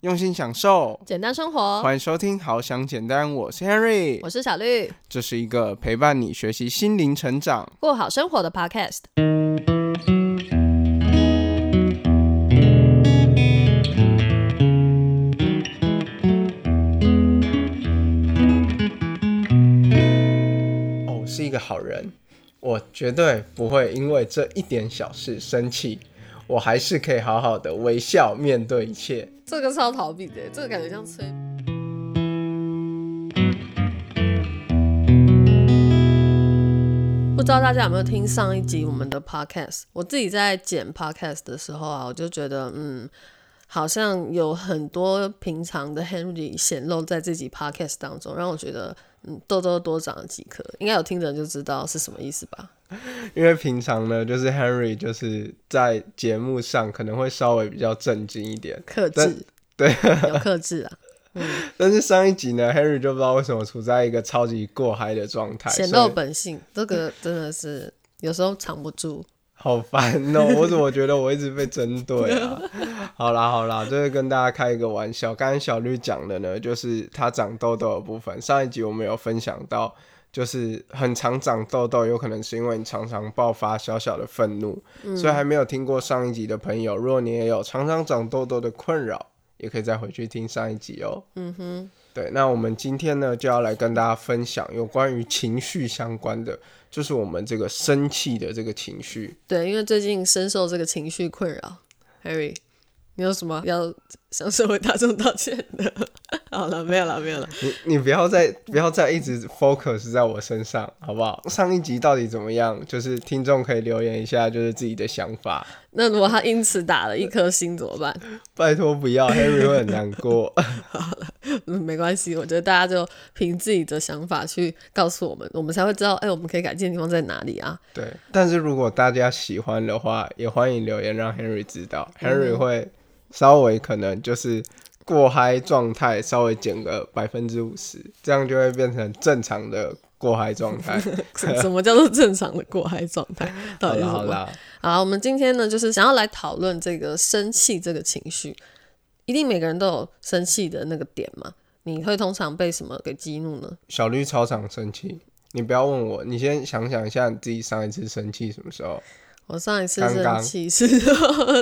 用心享受，简单生活。欢迎收听《好想简单》，我是 Henry，我是小绿，这是一个陪伴你学习心灵成长、过好生活的 Podcast。哦，是一个好人，我绝对不会因为这一点小事生气，我还是可以好好的微笑面对一切。这个超逃避的，这个感觉像催。不知道大家有没有听上一集我们的 podcast？我自己在剪 podcast 的时候啊，我就觉得，嗯，好像有很多平常的 Henry 显露在自己 podcast 当中，让我觉得，嗯，痘痘多长了几颗。应该有听的人就知道是什么意思吧？因为平常呢，就是 Henry 就是在节目上可能会稍微比较正经一点，克制，对，有克制啊。嗯，但是上一集呢，Henry 就不知道为什么处在一个超级过嗨的状态，显露本性，这个真的是有时候藏不住。好烦哦！我怎么觉得我一直被针对啊？好 啦好啦，就是跟大家开一个玩笑。刚刚小绿讲的呢，就是他长痘痘的部分。上一集我们有分享到。就是很常长痘痘，有可能是因为你常常爆发小小的愤怒，所以还没有听过上一集的朋友，如果你也有常常长痘痘的困扰，也可以再回去听上一集哦。嗯哼，对，那我们今天呢就要来跟大家分享有关于情绪相关的，就是我们这个生气的这个情绪。对，因为最近深受这个情绪困扰，Harry。你有什么要向社会大众道歉的？好了，没有了，没有了。你你不要再不要再一直 focus 在我身上，好不好？上一集到底怎么样？就是听众可以留言一下，就是自己的想法。那如果他因此打了一颗星怎么办？拜托不要，Harry 会很难过。好了，嗯，没关系。我觉得大家就凭自己的想法去告诉我们，我们才会知道，哎，我们可以改进的地方在哪里啊？对。但是如果大家喜欢的话，也欢迎留言让 Henry 知道，Henry 会。稍微可能就是过嗨状态，稍微减个百分之五十，这样就会变成正常的过嗨状态。什么叫做正常的过嗨状态？好啦好啦，好，我们今天呢，就是想要来讨论这个生气这个情绪。一定每个人都有生气的那个点嘛？你会通常被什么给激怒呢？小绿超常生气，你不要问我，你先想想一下你自己上一次生气什么时候。我上一次生气是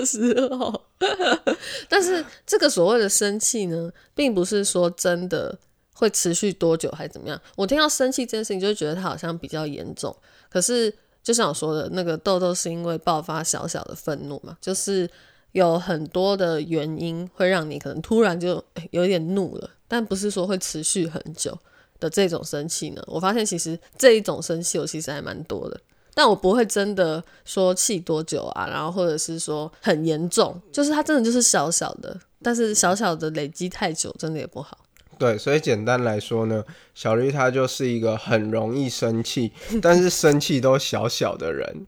时候，但是这个所谓的生气呢，并不是说真的会持续多久还是怎么样。我听到生气这件事情，就觉得它好像比较严重。可是就像我说的，那个痘痘是因为爆发小小的愤怒嘛，就是有很多的原因会让你可能突然就有点怒了，但不是说会持续很久的这种生气呢。我发现其实这一种生气，我其实还蛮多的。但我不会真的说气多久啊，然后或者是说很严重，就是它真的就是小小的，但是小小的累积太久，真的也不好。对，所以简单来说呢，小绿他就是一个很容易生气，但是生气都小小的人。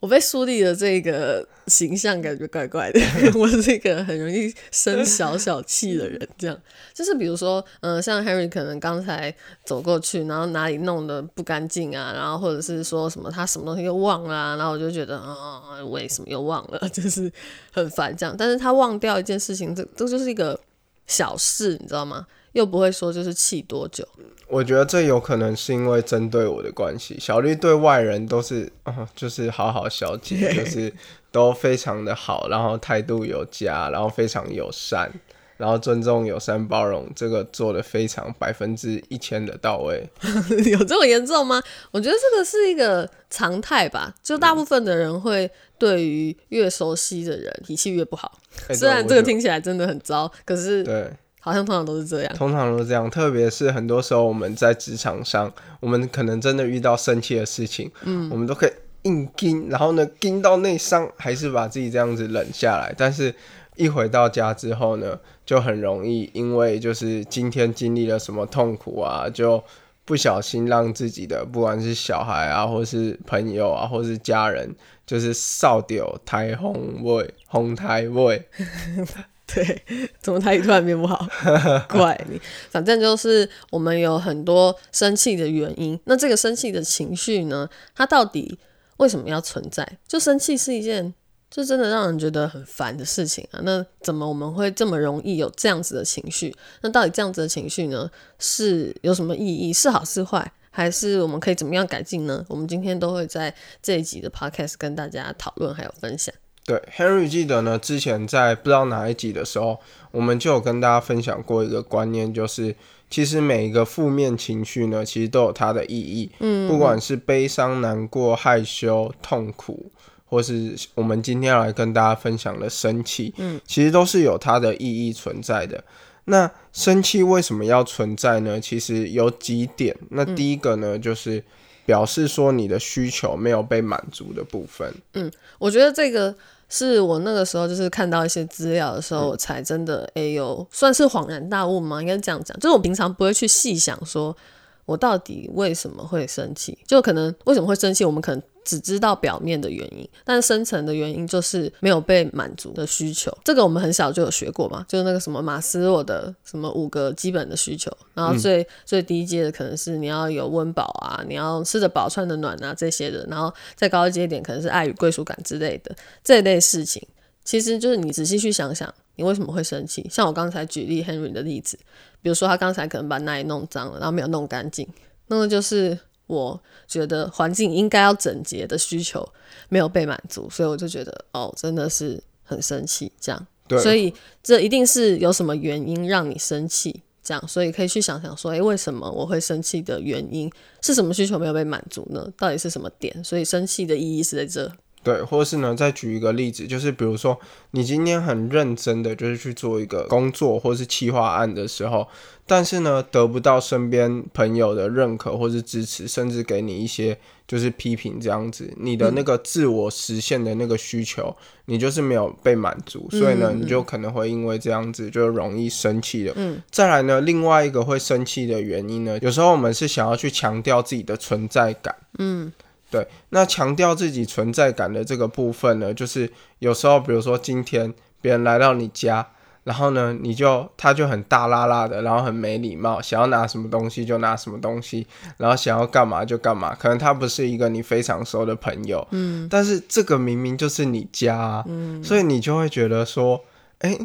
我被树立的这个形象感觉怪怪的，我是一个很容易生小小气的人。这样就是比如说，嗯，像 Harry 可能刚才走过去，然后哪里弄得不干净啊，然后或者是说什么他什么东西又忘了，然后我就觉得啊，为什么又忘了？就是很烦这样。但是他忘掉一件事情，这这就是一个小事，你知道吗？又不会说就是气多久。我觉得这有可能是因为针对我的关系，小绿对外人都是啊，就是好好小姐，就是都非常的好，然后态度有加，然后非常友善，然后尊重、友善、包容，这个做的非常百分之一千的到位。有这么严重吗？我觉得这个是一个常态吧，就大部分的人会对于越熟悉的人脾气越不好。虽然这个听起来真的很糟，可是对。好像通常都是这样，通常都是这样，特别是很多时候我们在职场上，我们可能真的遇到生气的事情，嗯，我们都可以硬盯，然后呢盯到内伤，还是把自己这样子冷下来。但是，一回到家之后呢，就很容易因为就是今天经历了什么痛苦啊，就不小心让自己的不管是小孩啊，或是朋友啊，或是家人，就是少掉台风味、红台味。对，怎么他一突然变不好？怪你，反正就是我们有很多生气的原因。那这个生气的情绪呢，它到底为什么要存在？就生气是一件就真的让人觉得很烦的事情啊！那怎么我们会这么容易有这样子的情绪？那到底这样子的情绪呢，是有什么意义？是好是坏？还是我们可以怎么样改进呢？我们今天都会在这一集的 podcast 跟大家讨论还有分享。对，Henry 记得呢，之前在不知道哪一集的时候，我们就有跟大家分享过一个观念，就是其实每一个负面情绪呢，其实都有它的意义。嗯，不管是悲伤、难过、害羞、痛苦。或是我们今天要来跟大家分享的生气，嗯，其实都是有它的意义存在的。那生气为什么要存在呢？其实有几点。那第一个呢，就是表示说你的需求没有被满足的部分。嗯，我觉得这个是我那个时候就是看到一些资料的时候，我才真的哎呦，算是恍然大悟吗？应该这样讲，就是我平常不会去细想说。我到底为什么会生气？就可能为什么会生气？我们可能只知道表面的原因，但深层的原因就是没有被满足的需求。这个我们很小就有学过嘛，就是那个什么马斯洛的什么五个基本的需求，然后最最低阶的可能是你要有温饱啊，你要吃得饱穿得暖啊这些的，然后再高阶一阶点可能是爱与归属感之类的这类事情。其实就是你仔细去想想，你为什么会生气？像我刚才举例 Henry 的例子。比如说，他刚才可能把那里弄脏了，然后没有弄干净，那个就是我觉得环境应该要整洁的需求没有被满足，所以我就觉得哦，真的是很生气。这样，所以这一定是有什么原因让你生气。这样，所以可以去想想说，诶，为什么我会生气的原因是什么？需求没有被满足呢？到底是什么点？所以生气的意义是在这。对，或是呢，再举一个例子，就是比如说你今天很认真的就是去做一个工作或是企划案的时候，但是呢得不到身边朋友的认可或是支持，甚至给你一些就是批评这样子，你的那个自我实现的那个需求，你就是没有被满足，所以呢，你就可能会因为这样子就容易生气的。嗯，再来呢，另外一个会生气的原因呢，有时候我们是想要去强调自己的存在感。嗯。对，那强调自己存在感的这个部分呢，就是有时候，比如说今天别人来到你家，然后呢，你就他就很大拉拉的，然后很没礼貌，想要拿什么东西就拿什么东西，然后想要干嘛就干嘛，可能他不是一个你非常熟的朋友，嗯，但是这个明明就是你家，啊嗯，所以你就会觉得说，哎。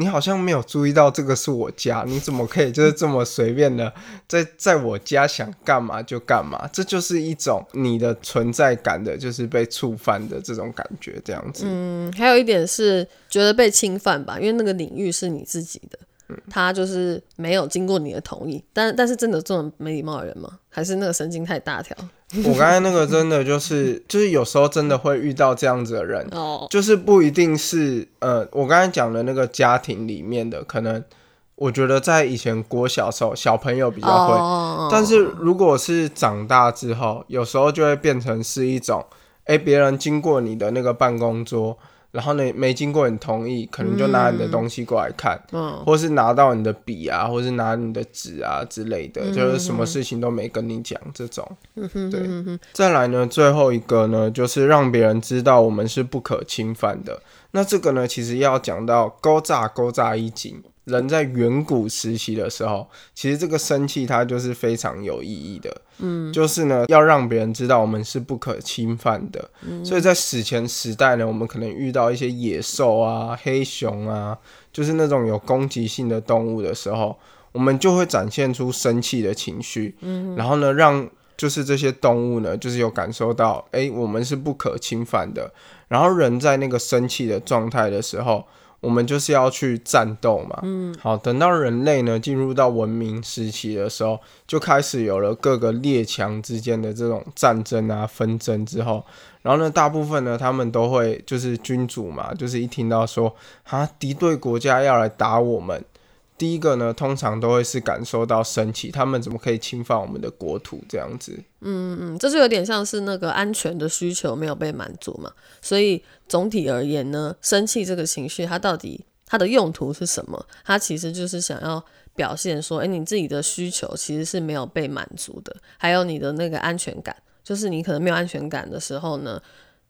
你好像没有注意到这个是我家，你怎么可以就是这么随便的 在在我家想干嘛就干嘛？这就是一种你的存在感的，就是被触犯的这种感觉，这样子。嗯，还有一点是觉得被侵犯吧，因为那个领域是你自己的。他就是没有经过你的同意，但但是真的这种没礼貌的人吗？还是那个神经太大条？我刚才那个真的就是就是有时候真的会遇到这样子的人，哦，就是不一定是呃，我刚才讲的那个家庭里面的，可能我觉得在以前国小时候小朋友比较会，但是如果是长大之后，有时候就会变成是一种，哎，别人经过你的那个办公桌。然后呢，没经过你同意，可能就拿你的东西过来看，嗯，或是拿到你的笔啊，或是拿你的纸啊之类的，就是什么事情都没跟你讲这种。对，再来呢，最后一个呢，就是让别人知道我们是不可侵犯的。那这个呢，其实要讲到勾炸勾炸一紧。人在远古时期的时候，其实这个生气它就是非常有意义的，嗯，就是呢要让别人知道我们是不可侵犯的，所以在史前时代呢，我们可能遇到一些野兽啊、黑熊啊，就是那种有攻击性的动物的时候，我们就会展现出生气的情绪，嗯，然后呢让就是这些动物呢，就是有感受到，哎，我们是不可侵犯的，然后人在那个生气的状态的时候。我们就是要去战斗嘛，嗯，好，等到人类呢进入到文明时期的时候，就开始有了各个列强之间的这种战争啊纷争之后，然后呢，大部分呢他们都会就是君主嘛，就是一听到说啊敌对国家要来打我们。第一个呢，通常都会是感受到生气，他们怎么可以侵犯我们的国土这样子？嗯嗯嗯，这就有点像是那个安全的需求没有被满足嘛。所以总体而言呢，生气这个情绪，它到底它的用途是什么？它其实就是想要表现说，哎，你自己的需求其实是没有被满足的，还有你的那个安全感，就是你可能没有安全感的时候呢，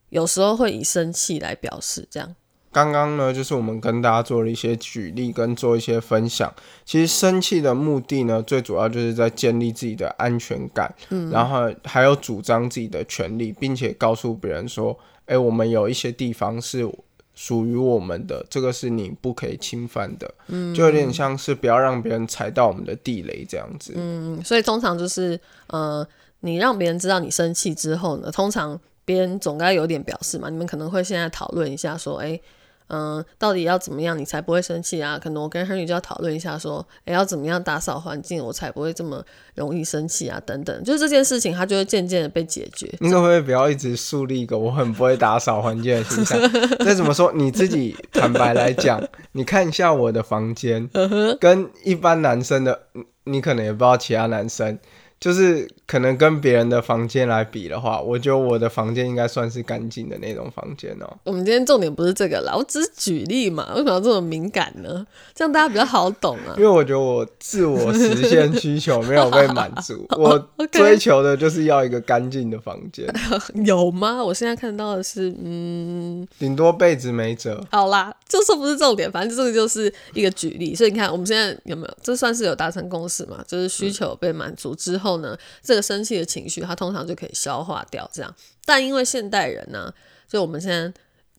有时候会以生气来表示这样。刚刚呢，就是我们跟大家做了一些举例跟做一些分享。其实生气的目的呢，最主要就是在建立自己的安全感，嗯，然后还有主张自己的权利，并且告诉别人说，哎，我们有一些地方是属于我们的，这个是你不可以侵犯的，嗯，就有点像是不要让别人踩到我们的地雷这样子。嗯，所以通常就是呃，你让别人知道你生气之后呢，通常别人总该有点表示嘛，你们可能会现在讨论一下说，哎。嗯，到底要怎么样你才不会生气啊？可能我跟 Henry 就要讨论一下，说，哎，要怎么样打扫环境，我才不会这么容易生气啊？等等，就是这件事情，它就会渐渐的被解决。你可不可以不要一直树立一个我很不会打扫环境的形象？再怎么说，你自己坦白来讲，你看一下我的房间，跟一般男生的，你可能也不知道其他男生。就是可能跟别人的房间来比的话，我觉得我的房间应该算是干净的那种房间哦。我们今天重点不是这个啦，我只是举例嘛。为什么要这么敏感呢？这样大家比较好懂啊。因为我觉得我自我实现需求没有被满足，我追求的就是要一个干净的房间。有吗？我现在看到的是，嗯，顶多被子没折。好啦，就说不是重点，反正这个就是一个举例。所以你看，我们现在有没有？这算是有达成共识嘛？就是需求被满足之后。后呢，这个生气的情绪，它通常就可以消化掉。这样，但因为现代人呢，就我们现在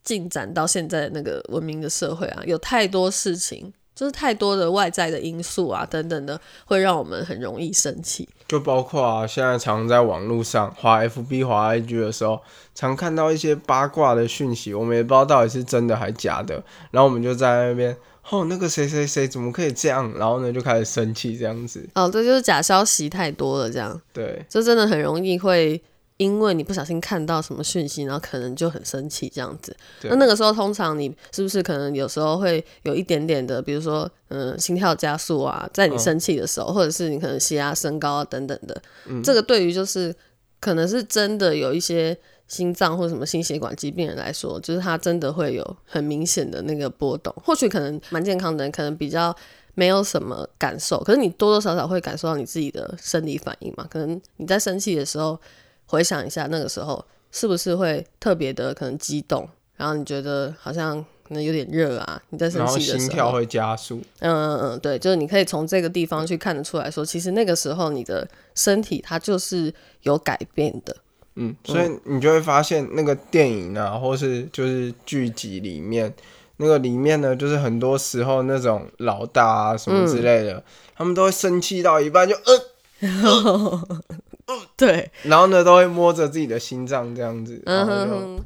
进展到现在那个文明的社会啊，有太多事情，就是太多的外在的因素啊，等等的，会让我们很容易生气。就包括啊，现在常在网络上滑 FB、滑 IG 的时候，常看到一些八卦的讯息，我们也不知道到底是真的还是假的，然后我们就在那边。哦，那个谁谁谁怎么可以这样？然后呢，就开始生气这样子。哦，这就是假消息太多了，这样。对，这真的很容易会因为你不小心看到什么讯息，然后可能就很生气这样子。那那个时候，通常你是不是可能有时候会有一点点的，比如说，嗯，心跳加速啊，在你生气的时候，或者是你可能血压升高啊等等的。嗯，这个对于就是可能是真的有一些。心脏或什么心血管疾病人来说，就是他真的会有很明显的那个波动。或许可能蛮健康的人，可能比较没有什么感受，可是你多多少少会感受到你自己的生理反应嘛。可能你在生气的时候，回想一下那个时候是不是会特别的可能激动，然后你觉得好像可能有点热啊。你在生气的时候，心跳会加速。嗯嗯嗯，对，就是你可以从这个地方去看得出来说，其实那个时候你的身体它就是有改变的。嗯，所以你就会发现那个电影啊，或是就是剧集里面，那个里面呢，就是很多时候那种老大啊什么之类的，他们都会生气到一半就呃，对，然后呢都会摸着自己的心脏这样子。嗯哼。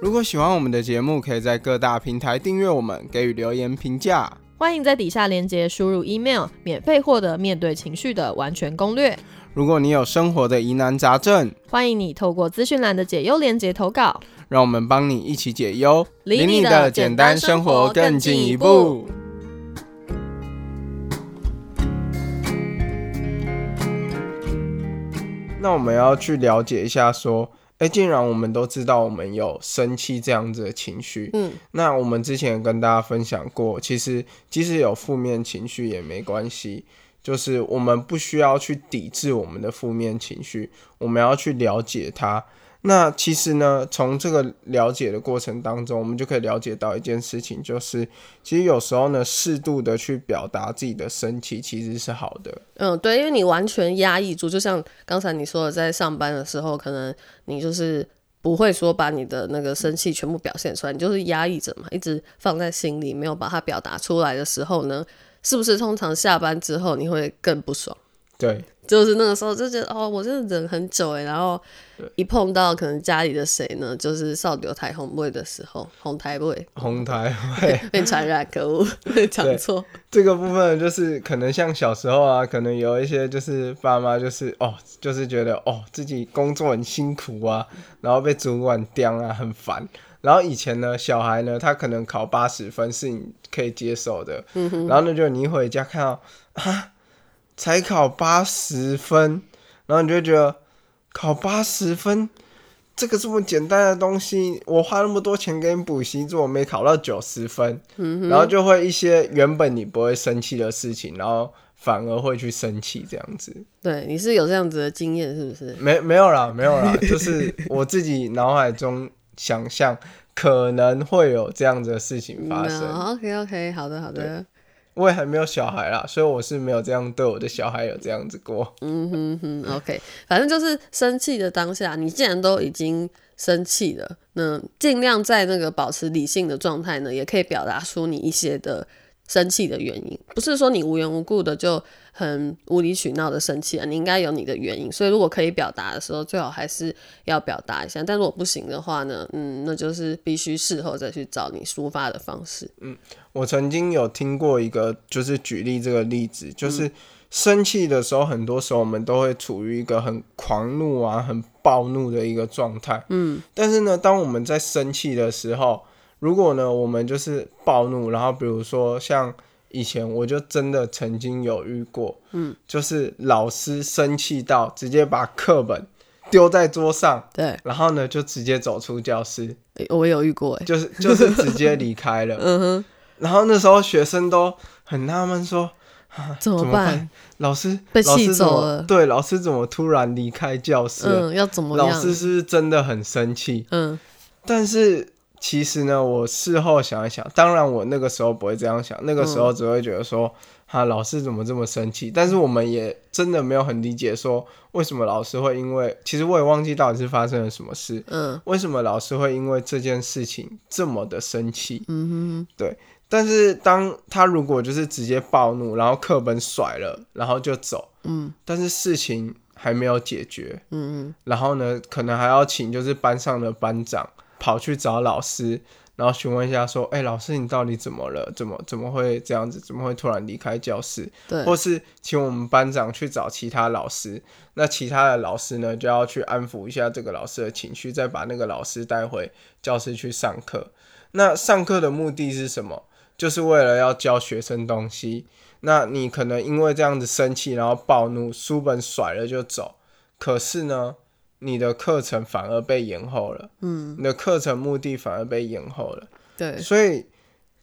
如果喜欢我们的节目，可以在各大平台订阅我们，给予留言评价。欢迎在底下链接输入 email，免费获得面对情绪的完全攻略。如果你有生活的疑难杂症，欢迎你透过资讯栏的解忧链接投稿，让我们帮你一起解忧，离你的简单生活更进一步。那我们要去了解一下说。哎，既然我们都知道我们有生气这样子的情绪，嗯，那我们之前跟大家分享过，其实即使有负面情绪也没关系，就是我们不需要去抵制我们的负面情绪，我们要去了解它。那其实呢，从这个了解的过程当中，我们就可以了解到一件事情，就是其实有时候呢，适度的去表达自己的生气，其实是好的。嗯，对，因为你完全压抑住，就像刚才你说的，在上班的时候，可能你就是不会说把你的那个生气全部表现出来，你就是压抑着嘛，一直放在心里，没有把它表达出来的时候呢，是不是通常下班之后你会更不爽？对。就是那个时候就觉得哦，我真的忍很久哎，然后一碰到可能家里的谁呢，就是少牛台红味的时候，红台味，红台 味被传染，可恶，被讲错。这个部分就是可能像小时候啊，可能有一些就是爸妈就是哦，就是觉得哦自己工作很辛苦啊，然后被主管刁啊，很烦。然后以前呢，小孩呢，他可能考八十分是你可以接受的，然后呢，就你一回家看到啊。才考八十分，然后你就会觉得考八十分，这个这么简单的东西，我花那么多钱给你补习，怎么没考到九十分，然后就会一些原本你不会生气的事情，然后反而会去生气这样子。对，你是有这样子的经验是不是？没没有啦，没有啦，就是我自己脑海中想象可能会有这样子的事情发生。OK OK，好的好的。我也还没有小孩啦，所以我是没有这样对我的小孩有这样子过。嗯哼哼，OK，反正就是生气的当下，你既然都已经生气了，那尽量在那个保持理性的状态呢，也可以表达出你一些的生气的原因，不是说你无缘无故的就。很无理取闹的生气啊！你应该有你的原因，所以如果可以表达的时候，最好还是要表达一下。但如果不行的话呢，嗯，那就是必须事后再去找你抒发的方式。嗯，我曾经有听过一个，就是举例这个例子，就是生气的时候，很多时候我们都会处于一个很狂怒啊、很暴怒的一个状态。嗯，但是呢，当我们在生气的时候，如果呢，我们就是暴怒，然后比如说像。以前我就真的曾经有遇过，嗯，就是老师生气到直接把课本丢在桌上，对，然后呢就直接走出教室。我有遇过，哎，就是就是直接离开了，嗯哼。然后那时候学生都很纳闷说，怎么办？老师被气走了，对，老师怎么突然离开教室？嗯，要怎么？老师是不是真的很生气？嗯，但是。其实呢，我事后想一想，当然我那个时候不会这样想，那个时候只会觉得说，哈，老师怎么这么生气？但是我们也真的没有很理解，说为什么老师会因为，其实我也忘记到底是发生了什么事，嗯，为什么老师会因为这件事情这么的生气？嗯哼，对。但是当他如果就是直接暴怒，然后课本甩了，然后就走，嗯，但是事情还没有解决，嗯嗯，然后呢，可能还要请就是班上的班长。跑去找老师，然后询问一下，说：“哎，老师，你到底怎么了？怎么怎么会这样子？怎么会突然离开教室？对，或是请我们班长去找其他老师，那其他的老师呢，就要去安抚一下这个老师的情绪，再把那个老师带回教室去上课。那上课的目的是什么？就是为了要教学生东西。那你可能因为这样子生气，然后暴怒，书本甩了就走。可是呢？”你的课程反而被延后了，嗯，你的课程目的反而被延后了，对，所以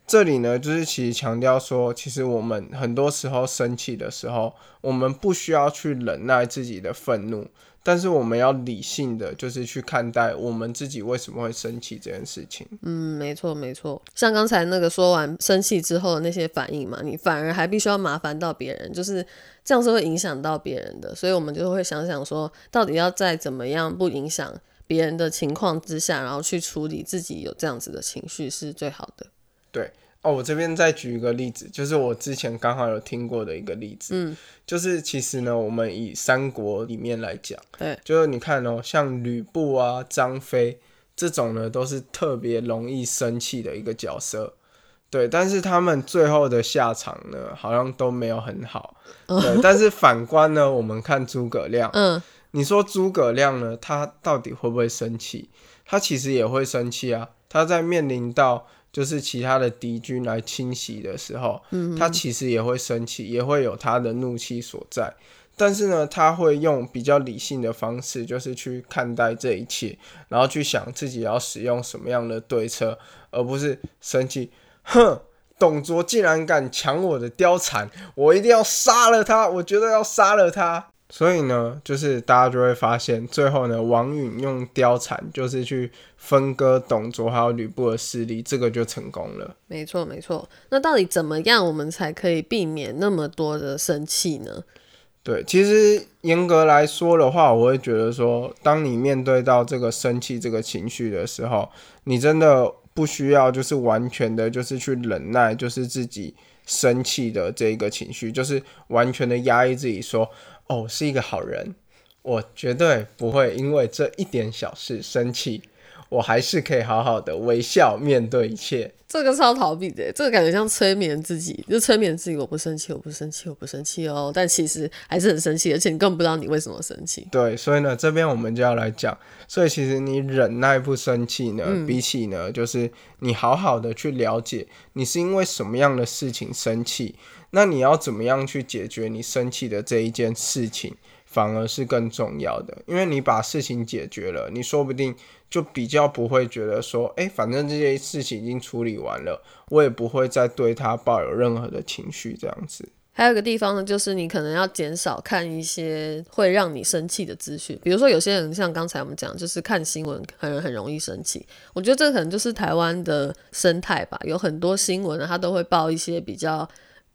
这里呢，就是其实强调说，其实我们很多时候生气的时候，我们不需要去忍耐自己的愤怒。但是我们要理性的，就是去看待我们自己为什么会生气这件事情。嗯，没错没错。像刚才那个说完生气之后的那些反应嘛，你反而还必须要麻烦到别人，就是这样是会影响到别人的。所以我们就会想想说，到底要在怎么样不影响别人的情况之下，然后去处理自己有这样子的情绪是最好的。对。哦，我这边再举一个例子，就是我之前刚好有听过的一个例子，嗯，就是其实呢，我们以三国里面来讲，对，就是你看哦，像吕布啊、张飞这种呢，都是特别容易生气的一个角色，对，但是他们最后的下场呢，好像都没有很好，对，但是反观呢，我们看诸葛亮，嗯，你说诸葛亮呢，他到底会不会生气？他其实也会生气啊，他在面临到。就是其他的敌军来侵袭的时候，他其实也会生气，也会有他的怒气所在。但是呢，他会用比较理性的方式，就是去看待这一切，然后去想自己要使用什么样的对策，而不是生气。哼，董卓竟然敢抢我的貂蝉，我一定要杀了他！我觉得要杀了他。所以呢，就是大家就会发现，最后呢，王允用貂蝉就是去分割董卓还有吕布的势力，这个就成功了。没错，没错。那到底怎么样，我们才可以避免那么多的生气呢？对，其实严格来说的话，我会觉得说，当你面对到这个生气这个情绪的时候，你真的不需要就是完全的，就是去忍耐，就是自己生气的这个情绪，就是完全的压抑自己说。哦，是一个好人，我绝对不会因为这一点小事生气，我还是可以好好的微笑面对一切。这个超逃避的，这个感觉像催眠自己，就催眠自己，我不生气，我不生气，我不生气哦。但其实还是很生气，而且你根本不知道你为什么生气。对，所以呢，这边我们就要来讲，所以其实你忍耐不生气呢，比起呢，就是你好好的去了解你是因为什么样的事情生气。那你要怎么样去解决你生气的这一件事情，反而是更重要的，因为你把事情解决了，你说不定就比较不会觉得说，哎，反正这些事情已经处理完了，我也不会再对他抱有任何的情绪，这样子。还有一个地方呢，就是你可能要减少看一些会让你生气的资讯，比如说有些人像刚才我们讲，就是看新闻很很容易生气。我觉得这可能就是台湾的生态吧，有很多新闻他都会报一些比较。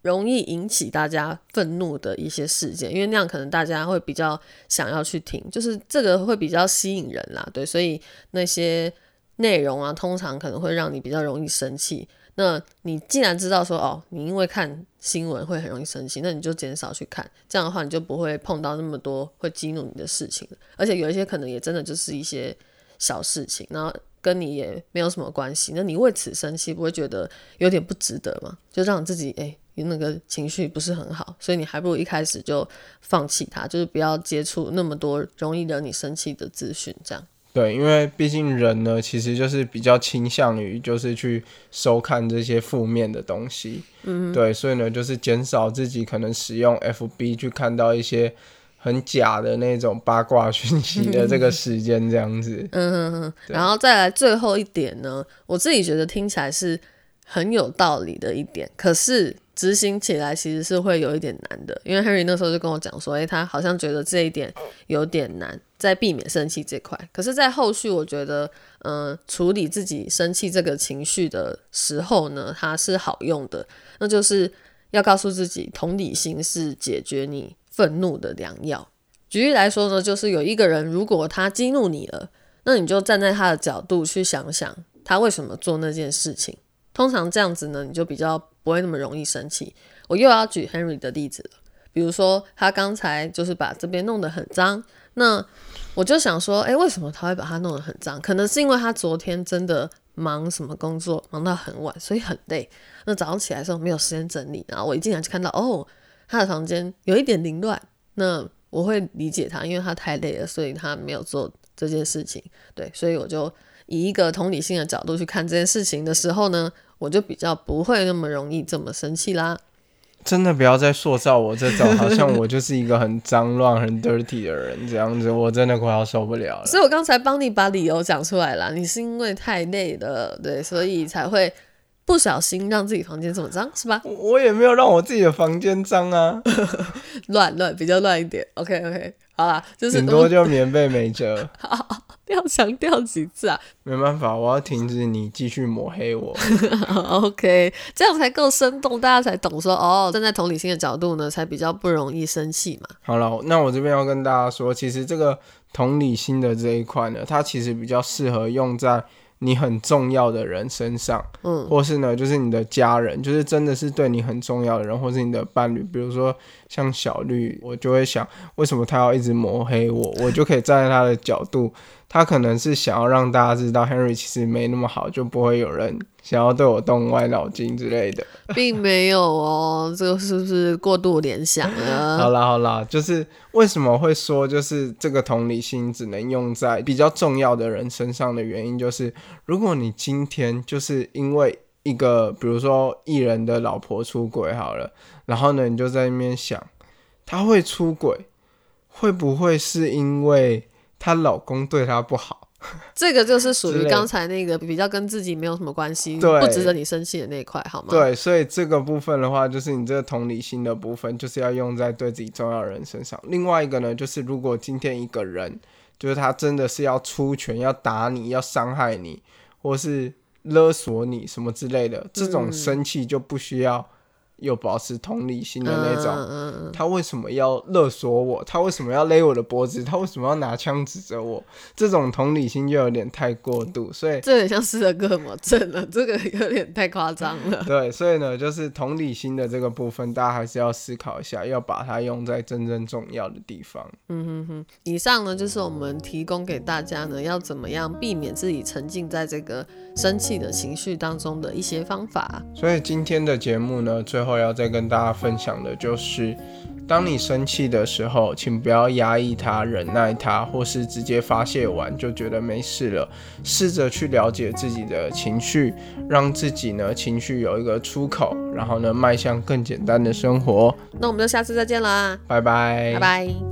容易引起大家愤怒的一些事件，因为那样可能大家会比较想要去听，就是这个会比较吸引人啦，对，所以那些内容啊，通常可能会让你比较容易生气。那你既然知道说哦，你因为看新闻会很容易生气，那你就减少去看，这样的话你就不会碰到那么多会激怒你的事情而且有一些可能也真的就是一些小事情，然后跟你也没有什么关系，那你为此生气，不会觉得有点不值得吗？就让自己哎。那个情绪不是很好，所以你还不如一开始就放弃它，就是不要接触那么多容易惹你生气的资讯，这样。对，因为毕竟人呢，其实就是比较倾向于就是去收看这些负面的东西。嗯。对，所以呢，就是减少自己可能使用 FB 去看到一些很假的那种八卦讯息的这个时间，这样子。嗯嗯嗯。然后再来最后一点呢，我自己觉得听起来是很有道理的一点，可是。执行起来其实是会有一点难的，因为 Henry 那时候就跟我讲说，诶，他好像觉得这一点有点难，在避免生气这块。可是，在后续我觉得，嗯，处理自己生气这个情绪的时候呢，它是好用的。那就是要告诉自己，同理心是解决你愤怒的良药。举例来说呢，就是有一个人如果他激怒你了，那你就站在他的角度去想想，他为什么做那件事情。通常这样子呢，你就比较。不会那么容易生气。我又要举 Henry 的例子了，比如说他刚才就是把这边弄得很脏，那我就想说，诶，为什么他会把它弄得很脏？可能是因为他昨天真的忙什么工作，忙到很晚，所以很累。那早上起来的时候没有时间整理，然后我一进来就看到，哦，他的房间有一点凌乱。那我会理解他，因为他太累了，所以他没有做这件事情。对，所以我就以一个同理心的角度去看这件事情的时候呢。我就比较不会那么容易这么生气啦。真的不要再塑造我这种好像我就是一个很脏乱、很 dirty 的人这样子，我真的快要受不了了。所以我刚才帮你把理由讲出来了，你是因为太累了，对，所以才会不小心让自己房间这么脏，是吧？我也没有让我自己的房间脏啊，乱乱比较乱一点。OK OK，好啦，就是顶多就棉被没折。要强调几次啊？没办法，我要停止你继续抹黑我。OK，这样才够生动，大家才懂说哦，站在同理心的角度呢，才比较不容易生气嘛。好了，那我这边要跟大家说，其实这个同理心的这一块呢，它其实比较适合用在。你很重要的人身上，嗯，或是呢，就是你的家人，就是真的是对你很重要的人，或是你的伴侣，比如说像小绿，我就会想，为什么他要一直抹黑我？我就可以站在他的角度。他可能是想要让大家知道 Henry 其实没那么好，就不会有人想要对我动歪脑筋之类的，并没有哦，这个是不是过度联想 了？好啦好啦，就是为什么会说就是这个同理心只能用在比较重要的人身上的原因，就是如果你今天就是因为一个比如说艺人的老婆出轨好了，然后呢你就在那边想，他会出轨，会不会是因为？她老公对她不好，这个就是属于刚才那个比较跟自己没有什么关系，不值得你生气的那一块，好吗？对，所以这个部分的话，就是你这个同理心的部分，就是要用在对自己重要人身上。另外一个呢，就是如果今天一个人，就是他真的是要出拳、要打你、要伤害你，或是勒索你什么之类的，这种生气就不需要。又保持同理心的那种，他为什么要勒索我？他为什么要勒我的脖子？他为什么要拿枪指着我？这种同理心就有点太过度，所以这很像斯德哥尔摩症了，这个有点太夸张了。对，所以呢，就是同理心的这个部分，大家还是要思考一下，要把它用在真正重要的地方。嗯哼哼，以上呢就是我们提供给大家呢，要怎么样避免自己沉浸在这个生气的情绪当中的一些方法。所以今天的节目呢，最后。要再跟大家分享的就是，当你生气的时候，请不要压抑它、忍耐它，或是直接发泄完就觉得没事了。试着去了解自己的情绪，让自己呢情绪有一个出口，然后呢迈向更简单的生活。那我们就下次再见啦，拜拜，拜拜。